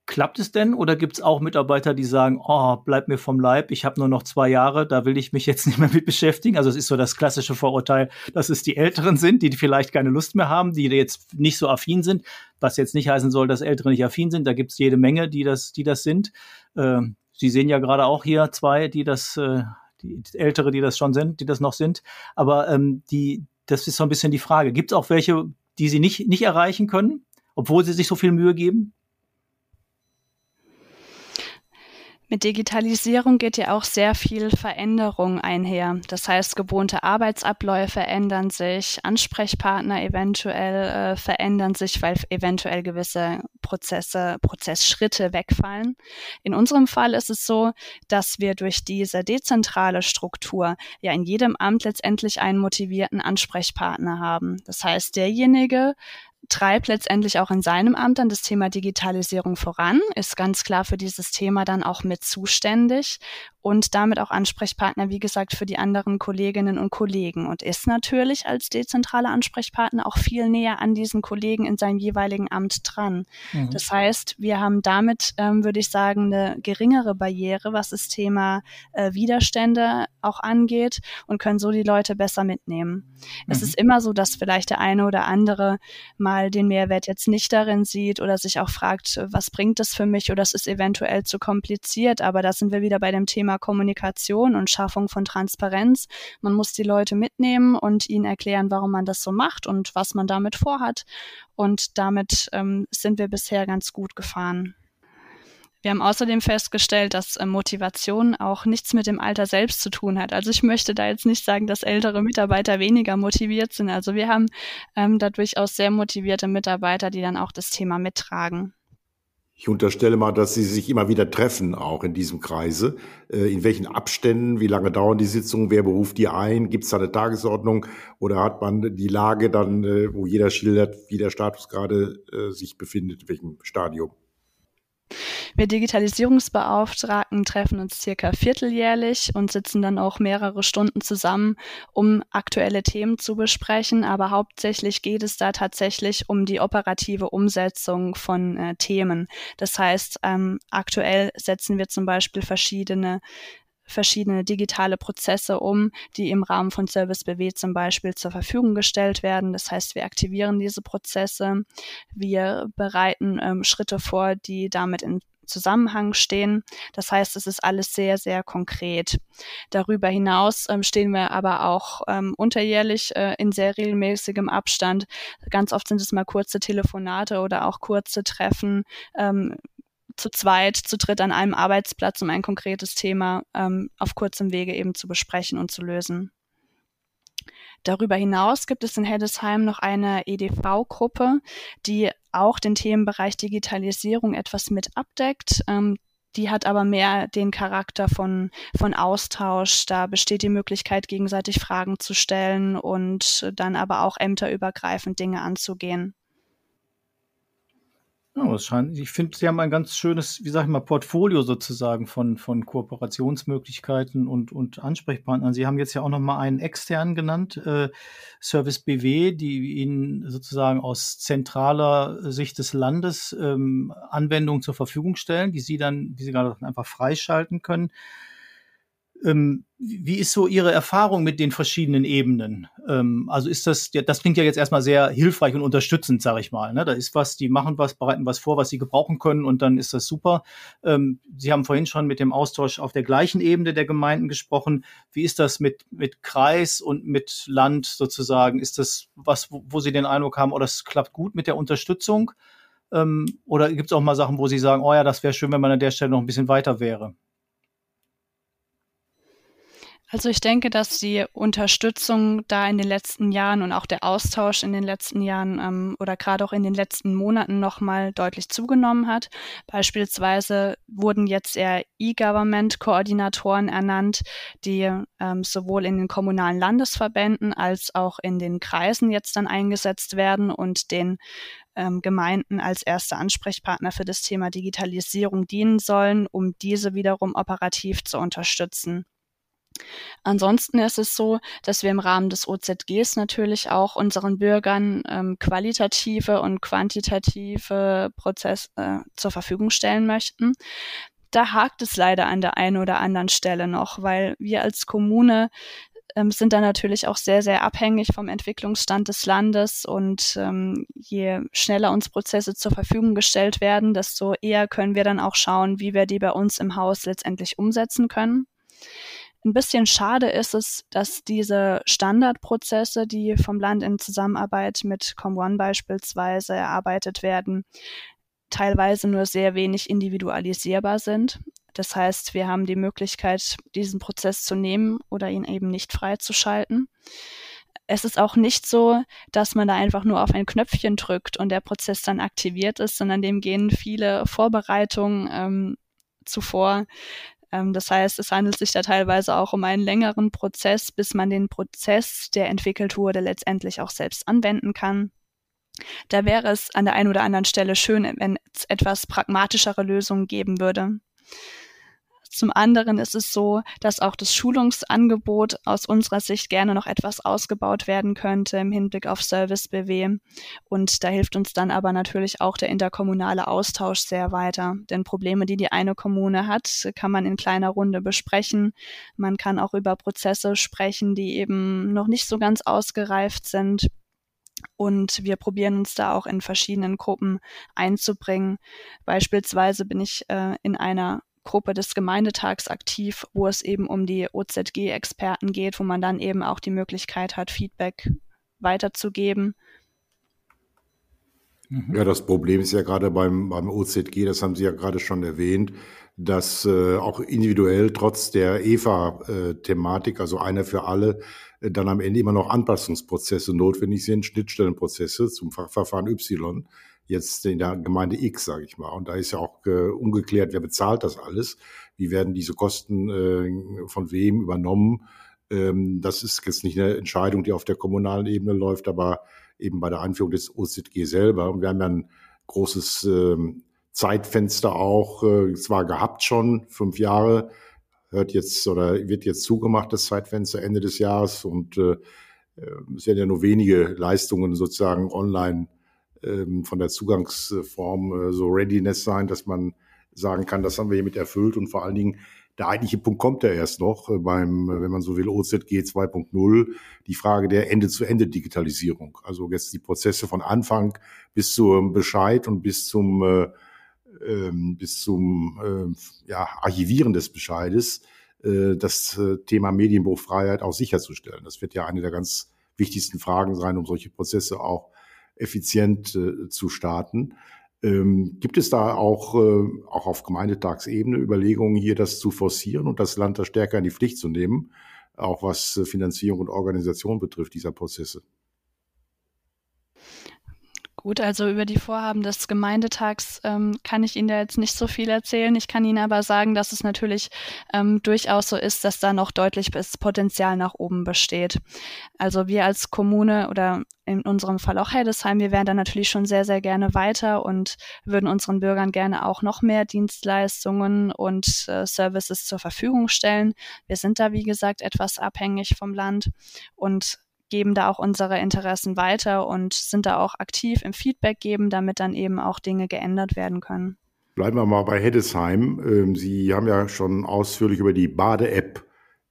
Klappt es denn oder gibt es auch Mitarbeiter, die sagen, oh, bleib mir vom Leib, ich habe nur noch zwei Jahre, da will ich mich jetzt [LAUGHS] nicht mehr mit beschäftigen? Also es ist so das klassische Vorurteil, dass es die Älteren sind, die vielleicht keine Lust mehr haben, die jetzt nicht so affin sind, was jetzt nicht heißen soll, dass Ältere nicht affin sind. Da gibt es jede Menge, die das, die das sind. Äh, Sie sehen ja gerade auch hier zwei, die das, äh, die Ältere, die das schon sind, die das noch sind. Aber ähm, die, das ist so ein bisschen die Frage. Gibt es auch welche, die Sie nicht, nicht erreichen können, obwohl sie sich so viel Mühe geben? Mit Digitalisierung geht ja auch sehr viel Veränderung einher. Das heißt, gewohnte Arbeitsabläufe ändern sich, Ansprechpartner eventuell äh, verändern sich, weil eventuell gewisse Prozesse, Prozessschritte wegfallen. In unserem Fall ist es so, dass wir durch diese dezentrale Struktur ja in jedem Amt letztendlich einen motivierten Ansprechpartner haben. Das heißt, derjenige treibt letztendlich auch in seinem Amt dann das Thema Digitalisierung voran, ist ganz klar für dieses Thema dann auch mit zuständig und damit auch Ansprechpartner, wie gesagt, für die anderen Kolleginnen und Kollegen und ist natürlich als dezentraler Ansprechpartner auch viel näher an diesen Kollegen in seinem jeweiligen Amt dran. Mhm. Das heißt, wir haben damit, ähm, würde ich sagen, eine geringere Barriere, was das Thema äh, Widerstände auch angeht und können so die Leute besser mitnehmen. Mhm. Es ist immer so, dass vielleicht der eine oder andere mal den Mehrwert jetzt nicht darin sieht oder sich auch fragt, was bringt es für mich oder es ist eventuell zu kompliziert. Aber da sind wir wieder bei dem Thema Kommunikation und Schaffung von Transparenz. Man muss die Leute mitnehmen und ihnen erklären, warum man das so macht und was man damit vorhat. Und damit ähm, sind wir bisher ganz gut gefahren. Wir haben außerdem festgestellt, dass äh, Motivation auch nichts mit dem Alter selbst zu tun hat. Also ich möchte da jetzt nicht sagen, dass ältere Mitarbeiter weniger motiviert sind. Also wir haben ähm, da durchaus sehr motivierte Mitarbeiter, die dann auch das Thema mittragen. Ich unterstelle mal, dass Sie sich immer wieder treffen, auch in diesem Kreise. Äh, in welchen Abständen, wie lange dauern die Sitzungen, wer beruft die ein? Gibt es da eine Tagesordnung oder hat man die Lage dann, äh, wo jeder schildert, wie der Status gerade sich befindet, in welchem Stadium? Wir Digitalisierungsbeauftragten treffen uns circa vierteljährlich und sitzen dann auch mehrere Stunden zusammen, um aktuelle Themen zu besprechen. Aber hauptsächlich geht es da tatsächlich um die operative Umsetzung von äh, Themen. Das heißt, ähm, aktuell setzen wir zum Beispiel verschiedene verschiedene digitale Prozesse um, die im Rahmen von Service BW zum Beispiel zur Verfügung gestellt werden. Das heißt, wir aktivieren diese Prozesse, wir bereiten ähm, Schritte vor, die damit in Zusammenhang stehen. Das heißt, es ist alles sehr, sehr konkret. Darüber hinaus ähm, stehen wir aber auch ähm, unterjährlich äh, in sehr regelmäßigem Abstand. Ganz oft sind es mal kurze Telefonate oder auch kurze Treffen ähm, zu zweit, zu dritt an einem Arbeitsplatz, um ein konkretes Thema ähm, auf kurzem Wege eben zu besprechen und zu lösen. Darüber hinaus gibt es in Heddesheim noch eine EDV-Gruppe, die auch den Themenbereich Digitalisierung etwas mit abdeckt. Ähm, die hat aber mehr den Charakter von, von Austausch. Da besteht die Möglichkeit, gegenseitig Fragen zu stellen und dann aber auch ämterübergreifend Dinge anzugehen. Ja, es scheint, ich finde, Sie haben ein ganz schönes, wie sag ich mal, Portfolio sozusagen von, von Kooperationsmöglichkeiten und, und Ansprechpartnern. Sie haben jetzt ja auch nochmal einen externen genannt, äh, Service BW, die Ihnen sozusagen aus zentraler Sicht des Landes ähm, Anwendungen zur Verfügung stellen, die Sie dann, wie Sie gerade einfach freischalten können. Ähm, wie ist so Ihre Erfahrung mit den verschiedenen Ebenen? Ähm, also ist das, das klingt ja jetzt erstmal sehr hilfreich und unterstützend, sage ich mal. Ne? Da ist was, die machen was, bereiten was vor, was sie gebrauchen können und dann ist das super. Ähm, sie haben vorhin schon mit dem Austausch auf der gleichen Ebene der Gemeinden gesprochen. Wie ist das mit, mit Kreis und mit Land sozusagen? Ist das was, wo, wo Sie den Eindruck haben, oh, das klappt gut mit der Unterstützung? Ähm, oder gibt es auch mal Sachen, wo Sie sagen, oh ja, das wäre schön, wenn man an der Stelle noch ein bisschen weiter wäre? Also ich denke, dass die Unterstützung da in den letzten Jahren und auch der Austausch in den letzten Jahren ähm, oder gerade auch in den letzten Monaten nochmal deutlich zugenommen hat. Beispielsweise wurden jetzt eher E-Government-Koordinatoren ernannt, die ähm, sowohl in den kommunalen Landesverbänden als auch in den Kreisen jetzt dann eingesetzt werden und den ähm, Gemeinden als erste Ansprechpartner für das Thema Digitalisierung dienen sollen, um diese wiederum operativ zu unterstützen. Ansonsten ist es so, dass wir im Rahmen des OZGs natürlich auch unseren Bürgern ähm, qualitative und quantitative Prozesse äh, zur Verfügung stellen möchten. Da hakt es leider an der einen oder anderen Stelle noch, weil wir als Kommune ähm, sind da natürlich auch sehr, sehr abhängig vom Entwicklungsstand des Landes und ähm, je schneller uns Prozesse zur Verfügung gestellt werden, desto eher können wir dann auch schauen, wie wir die bei uns im Haus letztendlich umsetzen können. Ein bisschen schade ist es, dass diese Standardprozesse, die vom Land in Zusammenarbeit mit ComOne beispielsweise erarbeitet werden, teilweise nur sehr wenig individualisierbar sind. Das heißt, wir haben die Möglichkeit, diesen Prozess zu nehmen oder ihn eben nicht freizuschalten. Es ist auch nicht so, dass man da einfach nur auf ein Knöpfchen drückt und der Prozess dann aktiviert ist, sondern dem gehen viele Vorbereitungen ähm, zuvor, das heißt, es handelt sich da teilweise auch um einen längeren Prozess, bis man den Prozess, der entwickelt wurde, letztendlich auch selbst anwenden kann. Da wäre es an der einen oder anderen Stelle schön, wenn es etwas pragmatischere Lösungen geben würde. Zum anderen ist es so, dass auch das Schulungsangebot aus unserer Sicht gerne noch etwas ausgebaut werden könnte im Hinblick auf Service BW. Und da hilft uns dann aber natürlich auch der interkommunale Austausch sehr weiter. Denn Probleme, die die eine Kommune hat, kann man in kleiner Runde besprechen. Man kann auch über Prozesse sprechen, die eben noch nicht so ganz ausgereift sind. Und wir probieren uns da auch in verschiedenen Gruppen einzubringen. Beispielsweise bin ich äh, in einer Gruppe des Gemeindetags aktiv, wo es eben um die OZG-Experten geht, wo man dann eben auch die Möglichkeit hat, Feedback weiterzugeben. Ja, das Problem ist ja gerade beim, beim OZG, das haben Sie ja gerade schon erwähnt, dass äh, auch individuell trotz der EVA-Thematik, also einer für alle, äh, dann am Ende immer noch Anpassungsprozesse notwendig sind, Schnittstellenprozesse zum Verfahren Y, jetzt in der Gemeinde X, sage ich mal. Und da ist ja auch äh, ungeklärt, wer bezahlt das alles, wie werden diese Kosten äh, von wem übernommen. Ähm, das ist jetzt nicht eine Entscheidung, die auf der kommunalen Ebene läuft, aber eben bei der Einführung des OZG selber. Und wir haben ja ein großes ähm, Zeitfenster auch äh, zwar gehabt schon, fünf Jahre, hört jetzt oder wird jetzt zugemacht, das Zeitfenster Ende des Jahres und äh, es werden ja nur wenige Leistungen sozusagen online ähm, von der Zugangsform äh, so Readiness sein, dass man sagen kann, das haben wir hiermit erfüllt und vor allen Dingen der eigentliche Punkt kommt ja erst noch äh, beim, wenn man so will, OZG 2.0, die Frage der Ende-zu-Ende-Digitalisierung. Also jetzt die Prozesse von Anfang bis zum Bescheid und bis zum äh, ähm, bis zum äh, ja, Archivieren des Bescheides äh, das äh, Thema Medienbuchfreiheit auch sicherzustellen. Das wird ja eine der ganz wichtigsten Fragen sein, um solche Prozesse auch effizient äh, zu starten. Ähm, gibt es da auch, äh, auch auf Gemeindetagsebene Überlegungen, hier das zu forcieren und das Land da stärker in die Pflicht zu nehmen, auch was äh, Finanzierung und Organisation betrifft dieser Prozesse? Gut, also über die Vorhaben des Gemeindetags ähm, kann ich Ihnen da jetzt nicht so viel erzählen. Ich kann Ihnen aber sagen, dass es natürlich ähm, durchaus so ist, dass da noch deutlich Potenzial nach oben besteht. Also wir als Kommune oder in unserem Fall auch Heidesheim, wir wären da natürlich schon sehr, sehr gerne weiter und würden unseren Bürgern gerne auch noch mehr Dienstleistungen und äh, Services zur Verfügung stellen. Wir sind da, wie gesagt, etwas abhängig vom Land und geben da auch unsere Interessen weiter und sind da auch aktiv im Feedback geben, damit dann eben auch Dinge geändert werden können. Bleiben wir mal bei Heddesheim. Ähm, Sie haben ja schon ausführlich über die Bade-App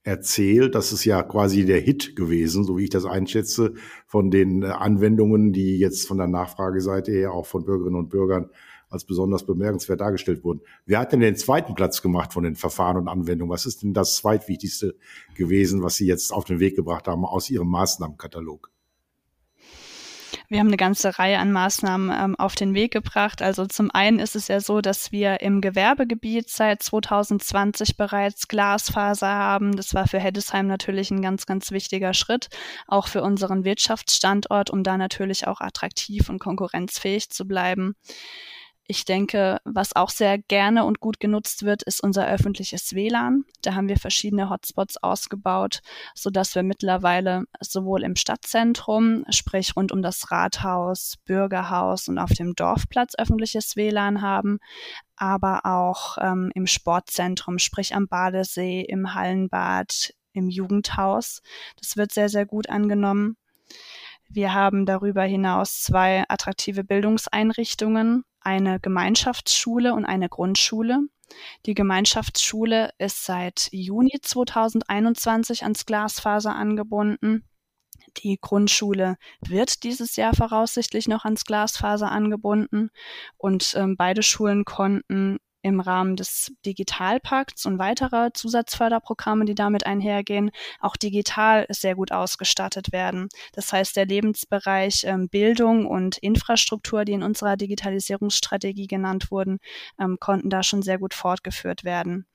erzählt. Das ist ja quasi der Hit gewesen, so wie ich das einschätze, von den äh, Anwendungen, die jetzt von der Nachfrageseite her auch von Bürgerinnen und Bürgern als besonders bemerkenswert dargestellt wurden. Wer hat denn den zweiten Platz gemacht von den Verfahren und Anwendungen? Was ist denn das zweitwichtigste gewesen, was Sie jetzt auf den Weg gebracht haben aus Ihrem Maßnahmenkatalog? Wir haben eine ganze Reihe an Maßnahmen ähm, auf den Weg gebracht. Also zum einen ist es ja so, dass wir im Gewerbegebiet seit 2020 bereits Glasfaser haben. Das war für Heddesheim natürlich ein ganz, ganz wichtiger Schritt, auch für unseren Wirtschaftsstandort, um da natürlich auch attraktiv und konkurrenzfähig zu bleiben. Ich denke, was auch sehr gerne und gut genutzt wird, ist unser öffentliches WLAN. Da haben wir verschiedene Hotspots ausgebaut, so dass wir mittlerweile sowohl im Stadtzentrum, sprich rund um das Rathaus, Bürgerhaus und auf dem Dorfplatz öffentliches WLAN haben, aber auch ähm, im Sportzentrum, sprich am Badesee, im Hallenbad, im Jugendhaus. Das wird sehr, sehr gut angenommen. Wir haben darüber hinaus zwei attraktive Bildungseinrichtungen, eine Gemeinschaftsschule und eine Grundschule. Die Gemeinschaftsschule ist seit Juni 2021 ans Glasfaser angebunden. Die Grundschule wird dieses Jahr voraussichtlich noch ans Glasfaser angebunden und ähm, beide Schulen konnten im Rahmen des Digitalpakts und weiterer Zusatzförderprogramme, die damit einhergehen, auch digital sehr gut ausgestattet werden. Das heißt, der Lebensbereich ähm, Bildung und Infrastruktur, die in unserer Digitalisierungsstrategie genannt wurden, ähm, konnten da schon sehr gut fortgeführt werden.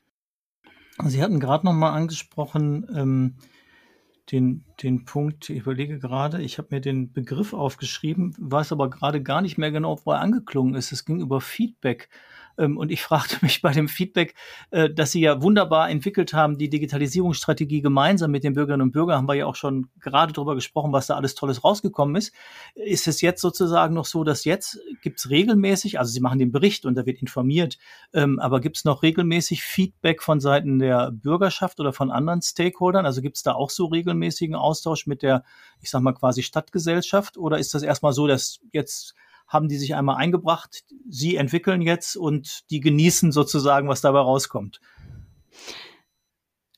Sie hatten gerade noch mal angesprochen, ähm, den, den Punkt, ich überlege gerade, ich habe mir den Begriff aufgeschrieben, weiß aber gerade gar nicht mehr genau, wo er angeklungen ist. Es ging über Feedback. Ähm, und ich fragte [LAUGHS] mich bei dem Feedback, äh, dass Sie ja wunderbar entwickelt haben, die Digitalisierungsstrategie gemeinsam mit den Bürgerinnen und Bürgern, haben wir ja auch schon gerade darüber gesprochen, was da alles Tolles rausgekommen ist. Ist es jetzt sozusagen noch so, dass jetzt gibt es regelmäßig, also Sie machen den Bericht und da wird informiert, ähm, aber gibt es noch regelmäßig Feedback von Seiten der Bürgerschaft oder von anderen Stakeholdern? Also gibt es da auch so regelmäßigen Austausch mit der, ich sag mal quasi Stadtgesellschaft oder ist das erstmal so, dass jetzt haben die sich einmal eingebracht, sie entwickeln jetzt und die genießen sozusagen, was dabei rauskommt.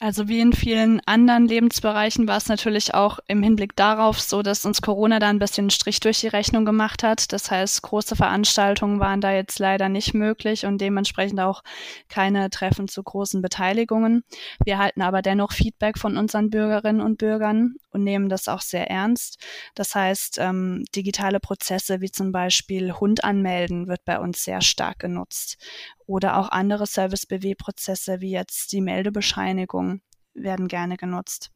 Also wie in vielen anderen Lebensbereichen war es natürlich auch im Hinblick darauf so, dass uns Corona da ein bisschen Strich durch die Rechnung gemacht hat. Das heißt, große Veranstaltungen waren da jetzt leider nicht möglich und dementsprechend auch keine Treffen zu großen Beteiligungen. Wir halten aber dennoch Feedback von unseren Bürgerinnen und Bürgern und nehmen das auch sehr ernst. Das heißt, ähm, digitale Prozesse wie zum Beispiel Hund anmelden wird bei uns sehr stark genutzt oder auch andere Service-BW-Prozesse wie jetzt die Meldebescheinigung werden gerne genutzt.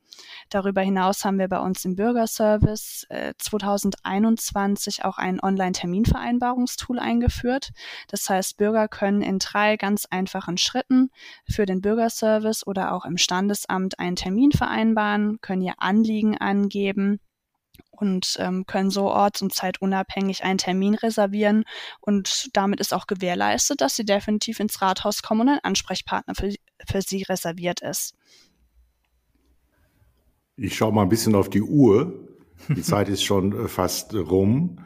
Darüber hinaus haben wir bei uns im Bürgerservice äh, 2021 auch ein Online-Terminvereinbarungstool eingeführt. Das heißt, Bürger können in drei ganz einfachen Schritten für den Bürgerservice oder auch im Standesamt einen Termin vereinbaren, können ihr Anliegen angeben und ähm, können so orts- und zeitunabhängig einen Termin reservieren. Und damit ist auch gewährleistet, dass sie definitiv ins Rathaus kommen und ein Ansprechpartner für, für sie reserviert ist. Ich schaue mal ein bisschen auf die Uhr. Die [LAUGHS] Zeit ist schon äh, fast rum.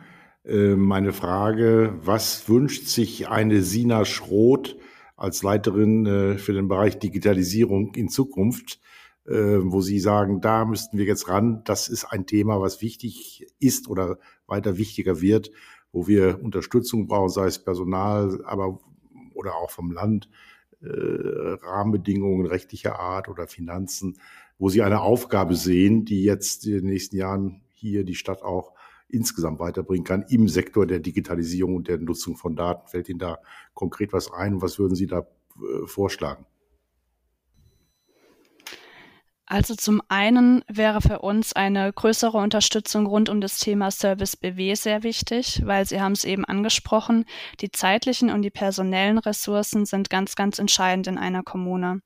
Äh, meine Frage, was wünscht sich eine Sina Schroth als Leiterin äh, für den Bereich Digitalisierung in Zukunft? Äh, wo Sie sagen, da müssten wir jetzt ran. Das ist ein Thema, was wichtig ist oder weiter wichtiger wird, wo wir Unterstützung brauchen, sei es Personal, aber oder auch vom Land, äh, Rahmenbedingungen rechtlicher Art oder Finanzen, wo Sie eine Aufgabe sehen, die jetzt in den nächsten Jahren hier die Stadt auch insgesamt weiterbringen kann im Sektor der Digitalisierung und der Nutzung von Daten. Fällt Ihnen da konkret was ein? Was würden Sie da äh, vorschlagen? Also zum einen wäre für uns eine größere Unterstützung rund um das Thema Service BW sehr wichtig, weil Sie haben es eben angesprochen, die zeitlichen und die personellen Ressourcen sind ganz, ganz entscheidend in einer Kommune.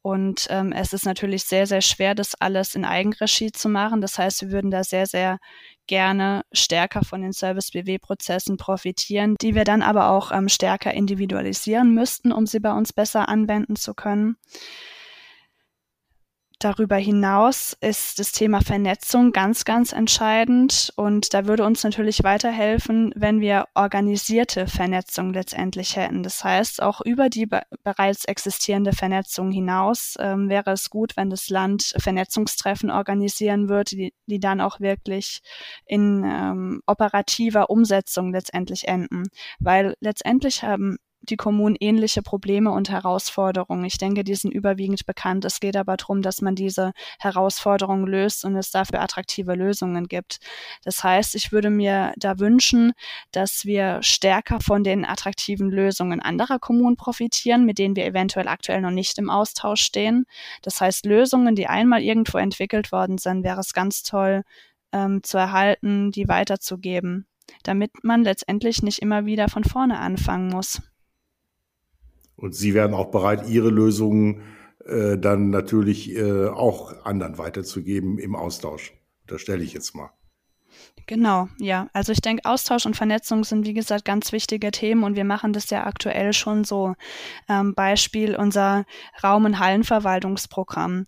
Und ähm, es ist natürlich sehr, sehr schwer, das alles in Eigenregie zu machen. Das heißt, wir würden da sehr, sehr gerne stärker von den Service-BW-Prozessen profitieren, die wir dann aber auch ähm, stärker individualisieren müssten, um sie bei uns besser anwenden zu können. Darüber hinaus ist das Thema Vernetzung ganz, ganz entscheidend und da würde uns natürlich weiterhelfen, wenn wir organisierte Vernetzung letztendlich hätten. Das heißt, auch über die be bereits existierende Vernetzung hinaus ähm, wäre es gut, wenn das Land Vernetzungstreffen organisieren würde, die, die dann auch wirklich in ähm, operativer Umsetzung letztendlich enden. Weil letztendlich haben die Kommunen ähnliche Probleme und Herausforderungen. Ich denke, die sind überwiegend bekannt. Es geht aber darum, dass man diese Herausforderungen löst und es dafür attraktive Lösungen gibt. Das heißt, ich würde mir da wünschen, dass wir stärker von den attraktiven Lösungen anderer Kommunen profitieren, mit denen wir eventuell aktuell noch nicht im Austausch stehen. Das heißt, Lösungen, die einmal irgendwo entwickelt worden sind, wäre es ganz toll ähm, zu erhalten, die weiterzugeben damit man letztendlich nicht immer wieder von vorne anfangen muss. Und Sie werden auch bereit, Ihre Lösungen äh, dann natürlich äh, auch anderen weiterzugeben im Austausch. Das stelle ich jetzt mal. Genau, ja. Also ich denke, Austausch und Vernetzung sind, wie gesagt, ganz wichtige Themen und wir machen das ja aktuell schon so. Ähm, Beispiel unser Raum- und Hallenverwaltungsprogramm.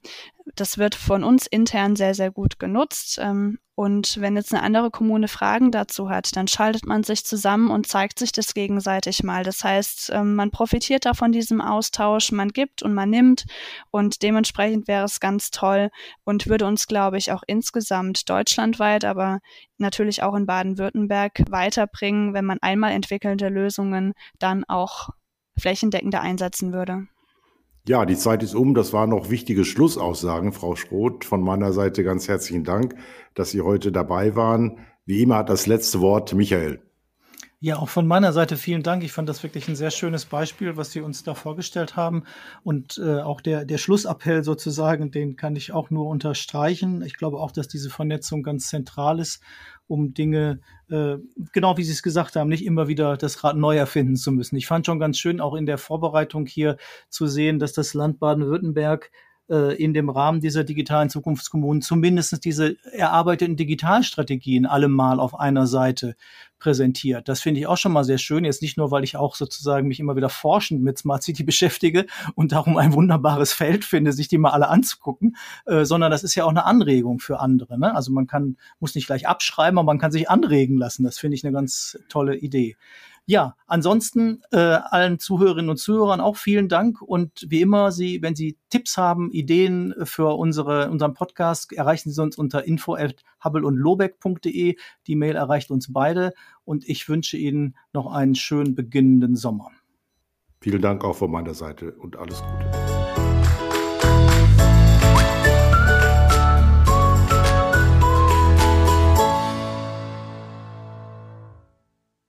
Das wird von uns intern sehr, sehr gut genutzt. Ähm, und wenn jetzt eine andere Kommune Fragen dazu hat, dann schaltet man sich zusammen und zeigt sich das gegenseitig mal. Das heißt, ähm, man profitiert da von diesem Austausch, man gibt und man nimmt und dementsprechend wäre es ganz toll und würde uns, glaube ich, auch insgesamt deutschlandweit, aber natürlich auch in Baden-Württemberg weiterbringen, wenn man einmal entwickelte Lösungen dann auch flächendeckender einsetzen würde. Ja, die Zeit ist um. Das waren noch wichtige Schlussaussagen, Frau Schroth. Von meiner Seite ganz herzlichen Dank, dass Sie heute dabei waren. Wie immer hat das letzte Wort Michael. Ja, auch von meiner Seite vielen Dank. Ich fand das wirklich ein sehr schönes Beispiel, was Sie uns da vorgestellt haben. Und äh, auch der, der Schlussappell sozusagen, den kann ich auch nur unterstreichen. Ich glaube auch, dass diese Vernetzung ganz zentral ist um Dinge, äh, genau wie Sie es gesagt haben, nicht immer wieder das Rad neu erfinden zu müssen. Ich fand schon ganz schön, auch in der Vorbereitung hier zu sehen, dass das Land Baden-Württemberg äh, in dem Rahmen dieser digitalen Zukunftskommunen zumindest diese erarbeiteten Digitalstrategien allemal auf einer Seite präsentiert. Das finde ich auch schon mal sehr schön. Jetzt nicht nur, weil ich auch sozusagen mich immer wieder forschend mit Smart City [LAUGHS] beschäftige und darum ein wunderbares Feld finde, sich die mal alle anzugucken, äh, sondern das ist ja auch eine Anregung für andere. Ne? Also man kann, muss nicht gleich abschreiben, aber man kann sich anregen lassen. Das finde ich eine ganz tolle Idee. Ja, ansonsten äh, allen Zuhörerinnen und Zuhörern auch vielen Dank und wie immer, Sie, wenn Sie Tipps haben, Ideen für unsere, unseren Podcast, erreichen Sie uns unter info at lobeck.de. Die Mail erreicht uns beide und ich wünsche Ihnen noch einen schönen beginnenden Sommer. Vielen Dank auch von meiner Seite und alles Gute.